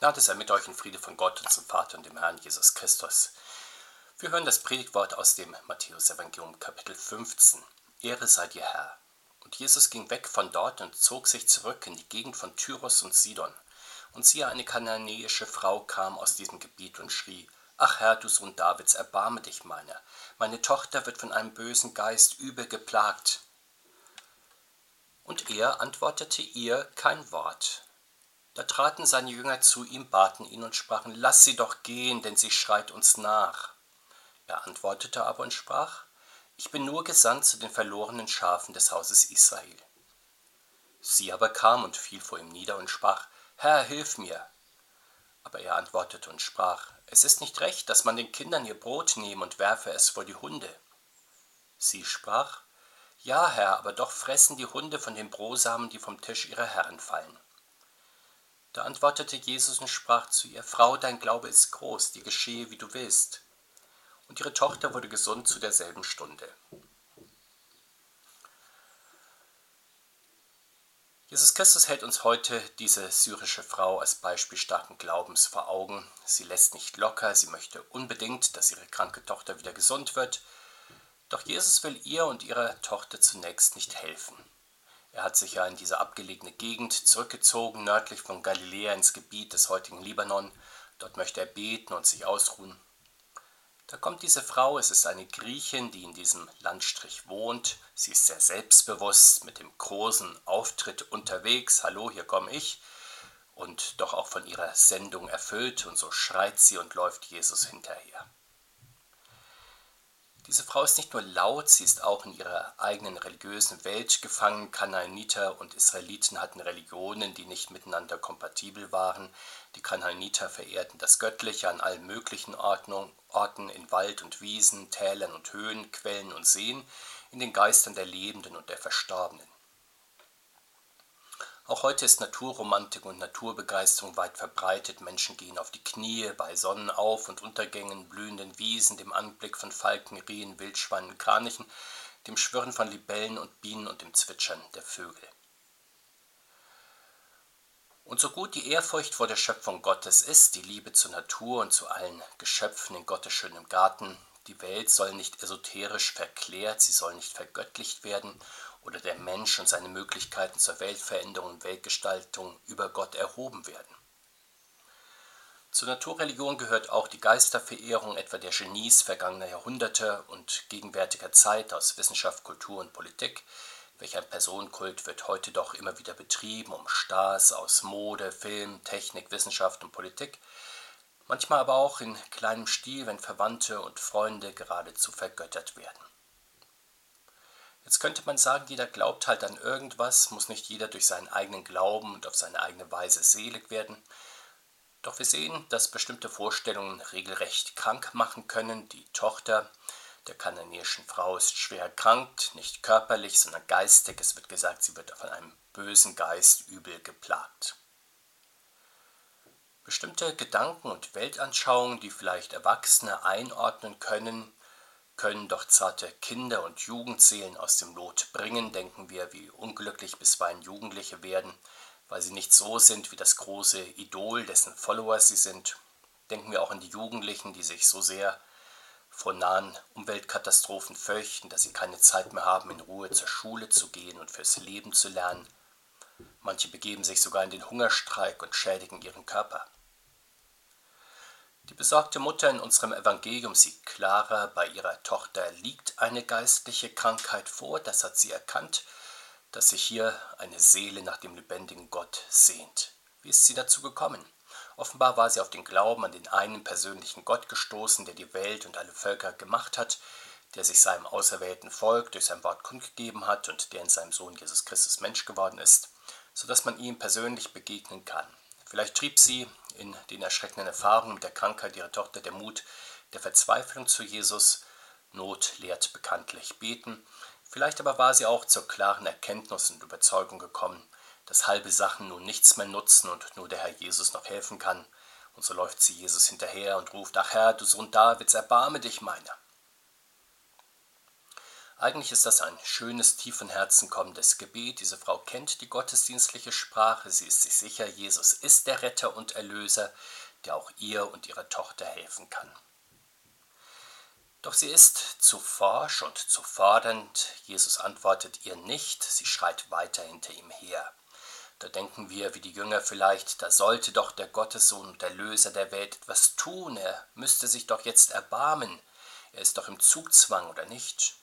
Gnade sei mit euch in Friede von Gott, unserem Vater und dem Herrn Jesus Christus. Wir hören das Predigtwort aus dem Matthäus-Evangelium, Kapitel 15. Ehre sei dir, Herr. Und Jesus ging weg von dort und zog sich zurück in die Gegend von Tyros und Sidon. Und siehe, eine kananäische Frau kam aus diesem Gebiet und schrie, Ach Herr, du Sohn Davids, erbarme dich meiner. Meine Tochter wird von einem bösen Geist übel geplagt. Und er antwortete ihr kein Wort. Da traten seine Jünger zu ihm, baten ihn und sprachen, Lass sie doch gehen, denn sie schreit uns nach. Er antwortete aber und sprach, Ich bin nur gesandt zu den verlorenen Schafen des Hauses Israel. Sie aber kam und fiel vor ihm nieder und sprach, Herr, hilf mir. Aber er antwortete und sprach, Es ist nicht recht, dass man den Kindern ihr Brot nehme und werfe es vor die Hunde. Sie sprach, Ja, Herr, aber doch fressen die Hunde von den Brosamen, die vom Tisch ihrer Herren fallen. Da antwortete Jesus und sprach zu ihr, Frau, dein Glaube ist groß, dir geschehe, wie du willst. Und ihre Tochter wurde gesund zu derselben Stunde. Jesus Christus hält uns heute diese syrische Frau als Beispiel starken Glaubens vor Augen. Sie lässt nicht locker, sie möchte unbedingt, dass ihre kranke Tochter wieder gesund wird. Doch Jesus will ihr und ihrer Tochter zunächst nicht helfen. Er hat sich ja in diese abgelegene Gegend zurückgezogen, nördlich von Galiläa ins Gebiet des heutigen Libanon. Dort möchte er beten und sich ausruhen. Da kommt diese Frau, es ist eine Griechin, die in diesem Landstrich wohnt. Sie ist sehr selbstbewusst, mit dem großen Auftritt unterwegs. Hallo, hier komme ich. Und doch auch von ihrer Sendung erfüllt. Und so schreit sie und läuft Jesus hinterher. Diese Frau ist nicht nur laut, sie ist auch in ihrer eigenen religiösen Welt gefangen. Kanaaniter und Israeliten hatten Religionen, die nicht miteinander kompatibel waren. Die Kanaaniter verehrten das Göttliche an allen möglichen Ordnung, Orten in Wald und Wiesen, Tälern und Höhen, Quellen und Seen, in den Geistern der Lebenden und der Verstorbenen. Auch heute ist Naturromantik und Naturbegeisterung weit verbreitet. Menschen gehen auf die Knie bei Sonnenauf- und Untergängen, blühenden Wiesen, dem Anblick von Falken, Rehen, Wildschweinen, Kranichen, dem Schwirren von Libellen und Bienen und dem Zwitschern der Vögel. Und so gut die Ehrfurcht vor der Schöpfung Gottes ist, die Liebe zur Natur und zu allen Geschöpfen in Gottes schönem Garten, die Welt soll nicht esoterisch verklärt, sie soll nicht vergöttlicht werden oder der Mensch und seine Möglichkeiten zur Weltveränderung und Weltgestaltung über Gott erhoben werden. Zur Naturreligion gehört auch die Geisterverehrung etwa der Genies vergangener Jahrhunderte und gegenwärtiger Zeit aus Wissenschaft, Kultur und Politik. Welcher Personenkult wird heute doch immer wieder betrieben, um Stars aus Mode, Film, Technik, Wissenschaft und Politik, manchmal aber auch in kleinem Stil, wenn Verwandte und Freunde geradezu vergöttert werden. Jetzt könnte man sagen, jeder glaubt halt an irgendwas, muss nicht jeder durch seinen eigenen Glauben und auf seine eigene Weise selig werden. Doch wir sehen, dass bestimmte Vorstellungen regelrecht krank machen können. Die Tochter der kananäischen Frau ist schwer erkrankt, nicht körperlich, sondern geistig. Es wird gesagt, sie wird von einem bösen Geist übel geplagt. Bestimmte Gedanken und Weltanschauungen, die vielleicht Erwachsene einordnen können, können doch zarte Kinder und Jugendseelen aus dem Lot bringen, denken wir, wie unglücklich bisweilen Jugendliche werden, weil sie nicht so sind wie das große Idol, dessen Follower sie sind. Denken wir auch an die Jugendlichen, die sich so sehr vor nahen Umweltkatastrophen fürchten, dass sie keine Zeit mehr haben, in Ruhe zur Schule zu gehen und fürs Leben zu lernen. Manche begeben sich sogar in den Hungerstreik und schädigen ihren Körper. Die besorgte Mutter in unserem Evangelium sieht klarer, bei ihrer Tochter liegt eine geistliche Krankheit vor, das hat sie erkannt, dass sich hier eine Seele nach dem lebendigen Gott sehnt. Wie ist sie dazu gekommen? Offenbar war sie auf den Glauben an den einen persönlichen Gott gestoßen, der die Welt und alle Völker gemacht hat, der sich seinem auserwählten Volk durch sein Wort kundgegeben hat und der in seinem Sohn Jesus Christus Mensch geworden ist, so dass man ihm persönlich begegnen kann. Vielleicht trieb sie in den erschreckenden Erfahrungen mit der Krankheit ihrer Tochter der Mut der Verzweiflung zu Jesus. Not lehrt bekanntlich beten. Vielleicht aber war sie auch zur klaren Erkenntnis und Überzeugung gekommen, dass halbe Sachen nun nichts mehr nutzen und nur der Herr Jesus noch helfen kann. Und so läuft sie Jesus hinterher und ruft, Ach Herr, du Sohn Davids, erbarme dich meiner. Eigentlich ist das ein schönes, tief von Herzen kommendes Gebet. Diese Frau kennt die gottesdienstliche Sprache. Sie ist sich sicher, Jesus ist der Retter und Erlöser, der auch ihr und ihrer Tochter helfen kann. Doch sie ist zu forsch und zu fordernd. Jesus antwortet ihr nicht. Sie schreit weiter hinter ihm her. Da denken wir, wie die Jünger vielleicht, da sollte doch der Gottessohn und Erlöser der Welt etwas tun. Er müsste sich doch jetzt erbarmen. Er ist doch im Zugzwang, oder nicht?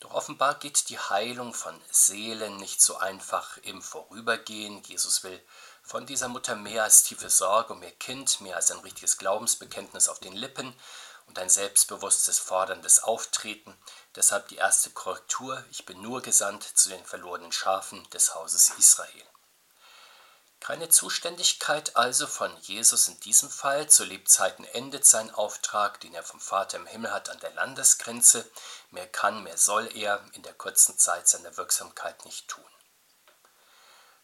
Doch offenbar geht die Heilung von Seelen nicht so einfach im Vorübergehen. Jesus will von dieser Mutter mehr als tiefe Sorge um ihr Kind, mehr als ein richtiges Glaubensbekenntnis auf den Lippen und ein selbstbewusstes, forderndes Auftreten. Deshalb die erste Korrektur, ich bin nur gesandt zu den verlorenen Schafen des Hauses Israel. Keine Zuständigkeit also von Jesus in diesem Fall. Zu Lebzeiten endet sein Auftrag, den er vom Vater im Himmel hat, an der Landesgrenze. Mehr kann, mehr soll er in der kurzen Zeit seiner Wirksamkeit nicht tun.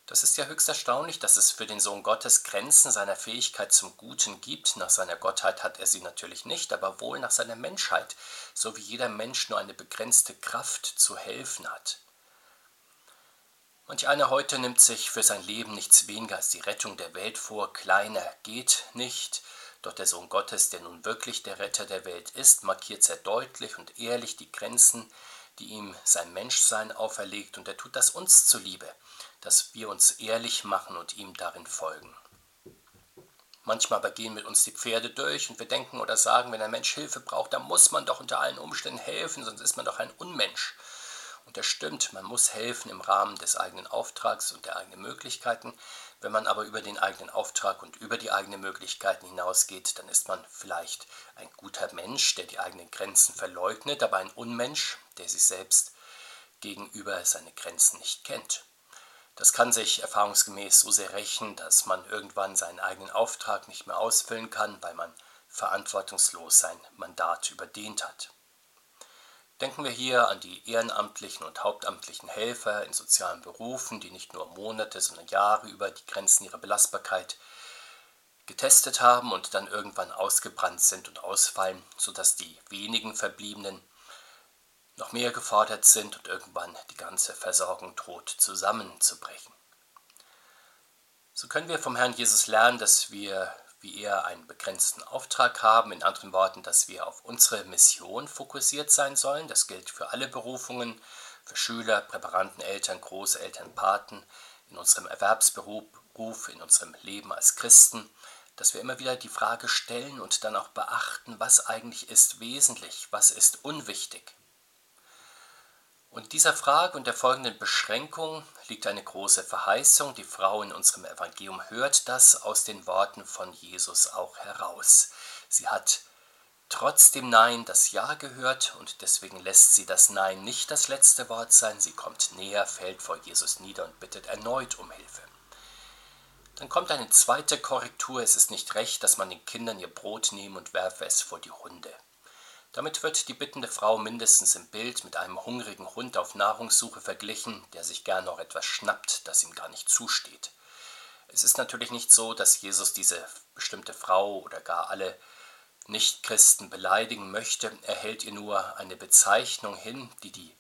Das ist ja höchst erstaunlich, dass es für den Sohn Gottes Grenzen seiner Fähigkeit zum Guten gibt. Nach seiner Gottheit hat er sie natürlich nicht, aber wohl nach seiner Menschheit, so wie jeder Mensch nur eine begrenzte Kraft zu helfen hat. Manch einer heute nimmt sich für sein Leben nichts weniger als die Rettung der Welt vor. Kleiner geht nicht. Doch der Sohn Gottes, der nun wirklich der Retter der Welt ist, markiert sehr deutlich und ehrlich die Grenzen, die ihm sein Menschsein auferlegt. Und er tut das uns zuliebe, dass wir uns ehrlich machen und ihm darin folgen. Manchmal aber gehen mit uns die Pferde durch und wir denken oder sagen, wenn ein Mensch Hilfe braucht, dann muss man doch unter allen Umständen helfen, sonst ist man doch ein Unmensch. Und das stimmt, man muss helfen im Rahmen des eigenen Auftrags und der eigenen Möglichkeiten. Wenn man aber über den eigenen Auftrag und über die eigenen Möglichkeiten hinausgeht, dann ist man vielleicht ein guter Mensch, der die eigenen Grenzen verleugnet, aber ein Unmensch, der sich selbst gegenüber seine Grenzen nicht kennt. Das kann sich erfahrungsgemäß so sehr rächen, dass man irgendwann seinen eigenen Auftrag nicht mehr ausfüllen kann, weil man verantwortungslos sein Mandat überdehnt hat. Denken wir hier an die ehrenamtlichen und hauptamtlichen Helfer in sozialen Berufen, die nicht nur Monate, sondern Jahre über die Grenzen ihrer Belastbarkeit getestet haben und dann irgendwann ausgebrannt sind und ausfallen, sodass die wenigen Verbliebenen noch mehr gefordert sind und irgendwann die ganze Versorgung droht zusammenzubrechen. So können wir vom Herrn Jesus lernen, dass wir wie er einen begrenzten Auftrag haben. In anderen Worten, dass wir auf unsere Mission fokussiert sein sollen. Das gilt für alle Berufungen, für Schüler, Präparanten, Eltern, Großeltern, Paten, in unserem Erwerbsberuf, in unserem Leben als Christen, dass wir immer wieder die Frage stellen und dann auch beachten, was eigentlich ist wesentlich, was ist unwichtig. Und dieser Frage und der folgenden Beschränkung liegt eine große Verheißung. Die Frau in unserem Evangelium hört das aus den Worten von Jesus auch heraus. Sie hat trotz dem Nein das Ja gehört und deswegen lässt sie das Nein nicht das letzte Wort sein. Sie kommt näher, fällt vor Jesus nieder und bittet erneut um Hilfe. Dann kommt eine zweite Korrektur. Es ist nicht recht, dass man den Kindern ihr Brot nehme und werfe es vor die Hunde. Damit wird die bittende Frau mindestens im Bild mit einem hungrigen Hund auf Nahrungssuche verglichen, der sich gern noch etwas schnappt, das ihm gar nicht zusteht. Es ist natürlich nicht so, dass Jesus diese bestimmte Frau oder gar alle Nichtchristen beleidigen möchte, er hält ihr nur eine Bezeichnung hin, die die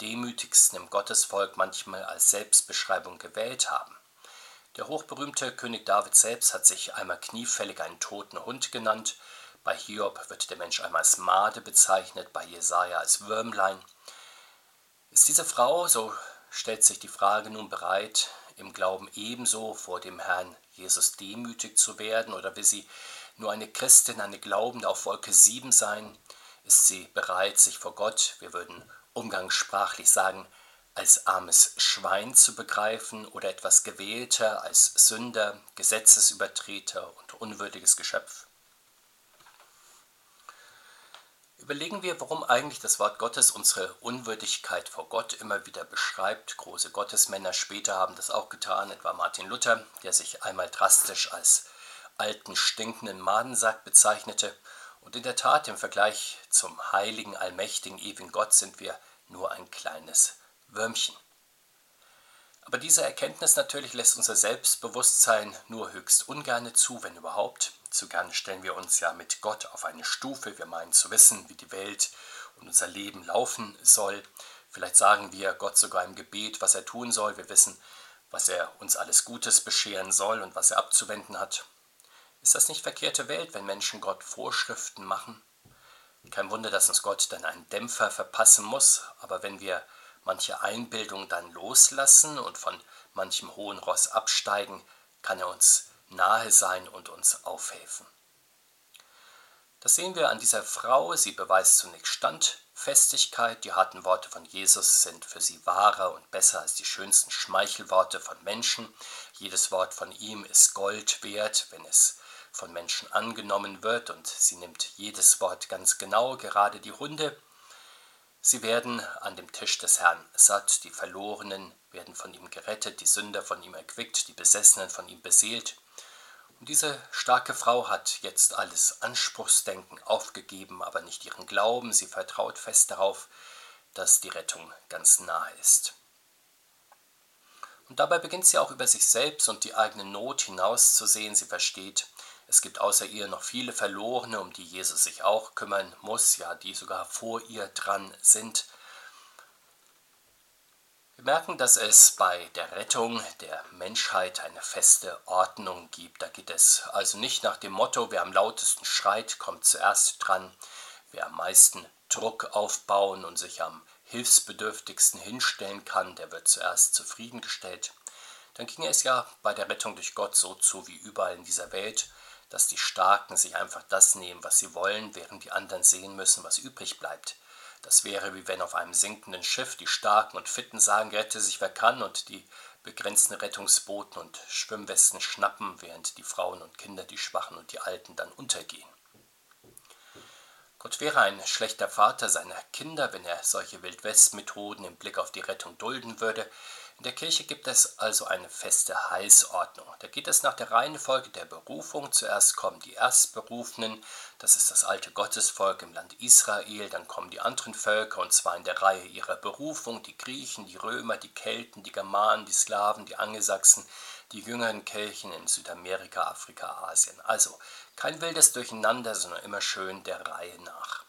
Demütigsten im Gottesvolk manchmal als Selbstbeschreibung gewählt haben. Der hochberühmte König David selbst hat sich einmal kniefällig einen toten Hund genannt, bei Hiob wird der Mensch einmal als Made bezeichnet, bei Jesaja als Würmlein. Ist diese Frau, so stellt sich die Frage nun bereit, im Glauben ebenso vor dem Herrn Jesus demütig zu werden, oder will sie nur eine Christin, eine Glaubende auf Wolke 7 sein? Ist sie bereit, sich vor Gott, wir würden umgangssprachlich sagen, als armes Schwein zu begreifen oder etwas gewählter als Sünder, Gesetzesübertreter und unwürdiges Geschöpf? Überlegen wir, warum eigentlich das Wort Gottes unsere Unwürdigkeit vor Gott immer wieder beschreibt. Große Gottesmänner später haben das auch getan, etwa Martin Luther, der sich einmal drastisch als alten, stinkenden Madensack bezeichnete. Und in der Tat, im Vergleich zum heiligen, allmächtigen, ewigen Gott sind wir nur ein kleines Würmchen. Aber diese Erkenntnis natürlich lässt unser Selbstbewusstsein nur höchst ungerne zu, wenn überhaupt. Zu gern stellen wir uns ja mit Gott auf eine Stufe. Wir meinen zu wissen, wie die Welt und unser Leben laufen soll. Vielleicht sagen wir Gott sogar im Gebet, was er tun soll. Wir wissen, was er uns alles Gutes bescheren soll und was er abzuwenden hat. Ist das nicht verkehrte Welt, wenn Menschen Gott Vorschriften machen? Kein Wunder, dass uns Gott dann einen Dämpfer verpassen muss, aber wenn wir manche Einbildung dann loslassen und von manchem hohen Ross absteigen, kann er uns nahe sein und uns aufhelfen. Das sehen wir an dieser Frau. Sie beweist zunächst Standfestigkeit. Die harten Worte von Jesus sind für sie wahrer und besser als die schönsten Schmeichelworte von Menschen. Jedes Wort von ihm ist Gold wert, wenn es von Menschen angenommen wird, und sie nimmt jedes Wort ganz genau, gerade die Hunde. Sie werden an dem Tisch des Herrn satt, die Verlorenen werden von ihm gerettet, die Sünder von ihm erquickt, die Besessenen von ihm beseelt. Und diese starke Frau hat jetzt alles Anspruchsdenken aufgegeben, aber nicht ihren Glauben. Sie vertraut fest darauf, dass die Rettung ganz nahe ist. Und dabei beginnt sie auch über sich selbst und die eigene Not hinauszusehen. Sie versteht, es gibt außer ihr noch viele Verlorene, um die Jesus sich auch kümmern muss, ja, die sogar vor ihr dran sind. Merken, dass es bei der Rettung der Menschheit eine feste Ordnung gibt. Da geht es also nicht nach dem Motto, wer am lautesten schreit, kommt zuerst dran, wer am meisten Druck aufbauen und sich am hilfsbedürftigsten hinstellen kann, der wird zuerst zufriedengestellt. Dann ging es ja bei der Rettung durch Gott so zu wie überall in dieser Welt, dass die Starken sich einfach das nehmen, was sie wollen, während die anderen sehen müssen, was übrig bleibt. Das wäre wie wenn auf einem sinkenden Schiff die Starken und Fitten sagen, rette sich wer kann und die begrenzten Rettungsbooten und Schwimmwesten schnappen, während die Frauen und Kinder, die Schwachen und die Alten dann untergehen. Gott wäre ein schlechter Vater seiner Kinder, wenn er solche Wildwest-Methoden im Blick auf die Rettung dulden würde, in der Kirche gibt es also eine feste Heilsordnung. Da geht es nach der Reihenfolge der Berufung. Zuerst kommen die Erstberufenen, das ist das alte Gottesvolk im Land Israel, dann kommen die anderen Völker und zwar in der Reihe ihrer Berufung, die Griechen, die Römer, die Kelten, die Germanen, die Slawen, die Angelsachsen, die jüngeren Kirchen in Südamerika, Afrika, Asien. Also kein wildes Durcheinander, sondern immer schön der Reihe nach.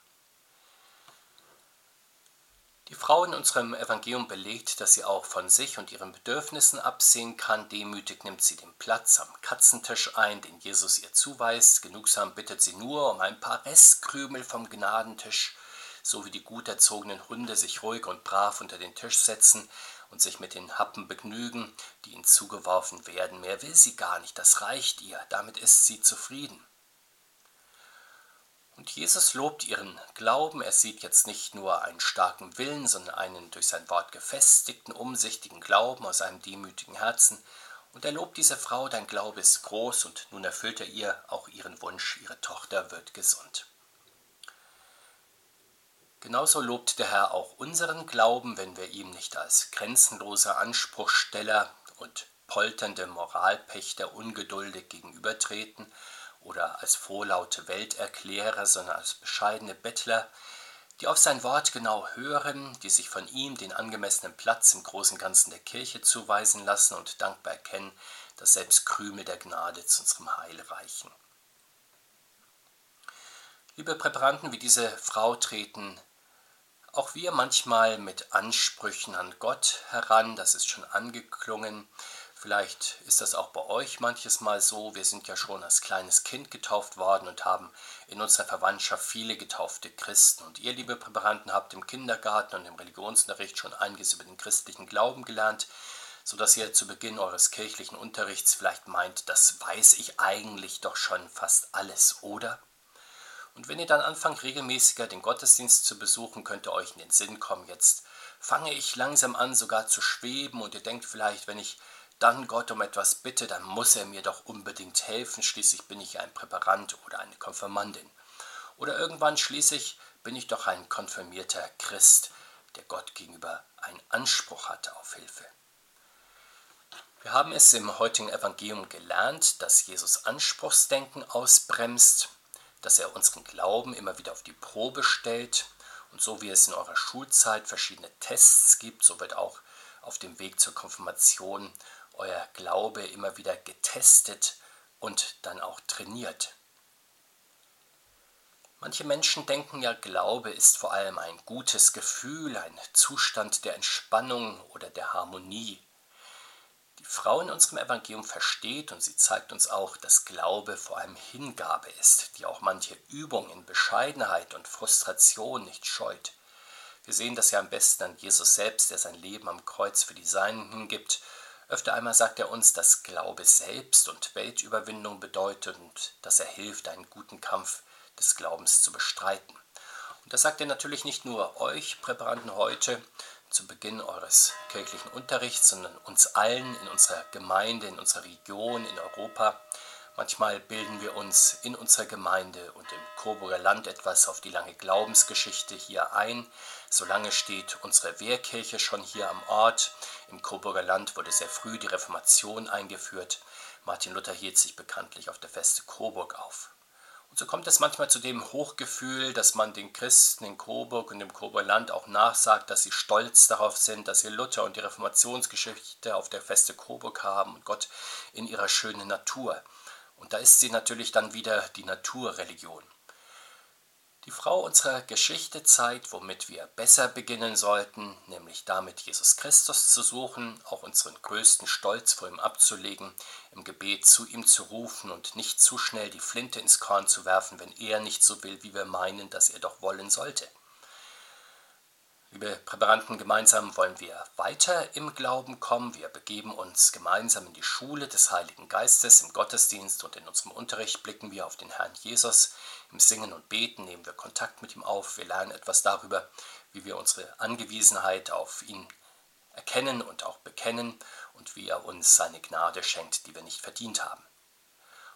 Die Frau in unserem Evangelium belegt, dass sie auch von sich und ihren Bedürfnissen absehen kann. Demütig nimmt sie den Platz am Katzentisch ein, den Jesus ihr zuweist. Genugsam bittet sie nur um ein paar Restkrümel vom Gnadentisch, so wie die gut erzogenen Hunde sich ruhig und brav unter den Tisch setzen und sich mit den Happen begnügen, die ihnen zugeworfen werden. Mehr will sie gar nicht, das reicht ihr, damit ist sie zufrieden. Und Jesus lobt ihren Glauben. Er sieht jetzt nicht nur einen starken Willen, sondern einen durch sein Wort gefestigten, umsichtigen Glauben aus einem demütigen Herzen. Und er lobt diese Frau, dein Glaube ist groß und nun erfüllt er ihr auch ihren Wunsch, ihre Tochter wird gesund. Genauso lobt der Herr auch unseren Glauben, wenn wir ihm nicht als grenzenloser Anspruchsteller und polternde Moralpächter ungeduldig gegenübertreten, oder als vorlaute Welterklärer, sondern als bescheidene Bettler, die auf sein Wort genau hören, die sich von ihm den angemessenen Platz im großen Ganzen der Kirche zuweisen lassen und dankbar erkennen, dass selbst Krümel der Gnade zu unserem Heil reichen. Liebe Präparanten, wie diese Frau treten auch wir manchmal mit Ansprüchen an Gott heran, das ist schon angeklungen, Vielleicht ist das auch bei euch manches Mal so. Wir sind ja schon als kleines Kind getauft worden und haben in unserer Verwandtschaft viele getaufte Christen. Und ihr, liebe Präparanten, habt im Kindergarten und im Religionsunterricht schon einiges über den christlichen Glauben gelernt, sodass ihr zu Beginn eures kirchlichen Unterrichts vielleicht meint, das weiß ich eigentlich doch schon fast alles, oder? Und wenn ihr dann anfangt, regelmäßiger den Gottesdienst zu besuchen, könnte euch in den Sinn kommen, jetzt fange ich langsam an sogar zu schweben und ihr denkt vielleicht, wenn ich dann Gott um etwas bitte, dann muss er mir doch unbedingt helfen, schließlich bin ich ein Präparant oder eine Konfirmandin. Oder irgendwann schließlich bin ich doch ein konfirmierter Christ, der Gott gegenüber einen Anspruch hatte auf Hilfe. Wir haben es im heutigen Evangelium gelernt, dass Jesus Anspruchsdenken ausbremst, dass er unseren Glauben immer wieder auf die Probe stellt und so wie es in eurer Schulzeit verschiedene Tests gibt, so wird auch auf dem Weg zur Konfirmation euer Glaube immer wieder getestet und dann auch trainiert. Manche Menschen denken ja, Glaube ist vor allem ein gutes Gefühl, ein Zustand der Entspannung oder der Harmonie. Die Frau in unserem Evangelium versteht und sie zeigt uns auch, dass Glaube vor allem Hingabe ist, die auch manche Übung in Bescheidenheit und Frustration nicht scheut. Wir sehen das ja am besten an Jesus selbst, der sein Leben am Kreuz für die Seinen hingibt. Öfter einmal sagt er uns, dass Glaube selbst und Weltüberwindung bedeutet und dass er hilft, einen guten Kampf des Glaubens zu bestreiten. Und das sagt er natürlich nicht nur euch Präparanten heute zu Beginn eures kirchlichen Unterrichts, sondern uns allen in unserer Gemeinde, in unserer Region, in Europa. Manchmal bilden wir uns in unserer Gemeinde und im Coburger Land etwas auf die lange Glaubensgeschichte hier ein. Solange steht unsere Wehrkirche schon hier am Ort. Im Coburger Land wurde sehr früh die Reformation eingeführt. Martin Luther hielt sich bekanntlich auf der Feste Coburg auf. Und so kommt es manchmal zu dem Hochgefühl, dass man den Christen in Coburg und im Coburger Land auch nachsagt, dass sie stolz darauf sind, dass sie Luther und die Reformationsgeschichte auf der Feste Coburg haben und Gott in ihrer schönen Natur. Und da ist sie natürlich dann wieder die Naturreligion. Die Frau unserer Geschichte zeigt, womit wir besser beginnen sollten, nämlich damit Jesus Christus zu suchen, auch unseren größten Stolz vor ihm abzulegen, im Gebet zu ihm zu rufen und nicht zu schnell die Flinte ins Korn zu werfen, wenn er nicht so will, wie wir meinen, dass er doch wollen sollte. Liebe Präparanten, gemeinsam wollen wir weiter im Glauben kommen. Wir begeben uns gemeinsam in die Schule des Heiligen Geistes. Im Gottesdienst und in unserem Unterricht blicken wir auf den Herrn Jesus. Im Singen und Beten nehmen wir Kontakt mit ihm auf. Wir lernen etwas darüber, wie wir unsere Angewiesenheit auf ihn erkennen und auch bekennen und wie er uns seine Gnade schenkt, die wir nicht verdient haben.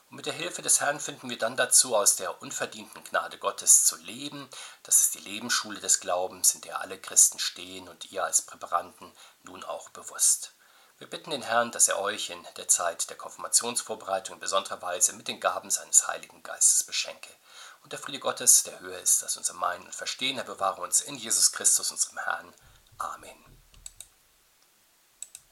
Und mit der Hilfe des Herrn finden wir dann dazu, aus der unverdienten Gnade Gottes zu leben. Das ist die Lebensschule des Glaubens, in der alle Christen stehen und ihr als Präparanten nun auch bewusst. Wir bitten den Herrn, dass er euch in der Zeit der Konfirmationsvorbereitung in besonderer Weise mit den Gaben seines Heiligen Geistes beschenke. Und der Friede Gottes, der höher ist als unser Meinen und Verstehen, er bewahre uns in Jesus Christus, unserem Herrn. Amen.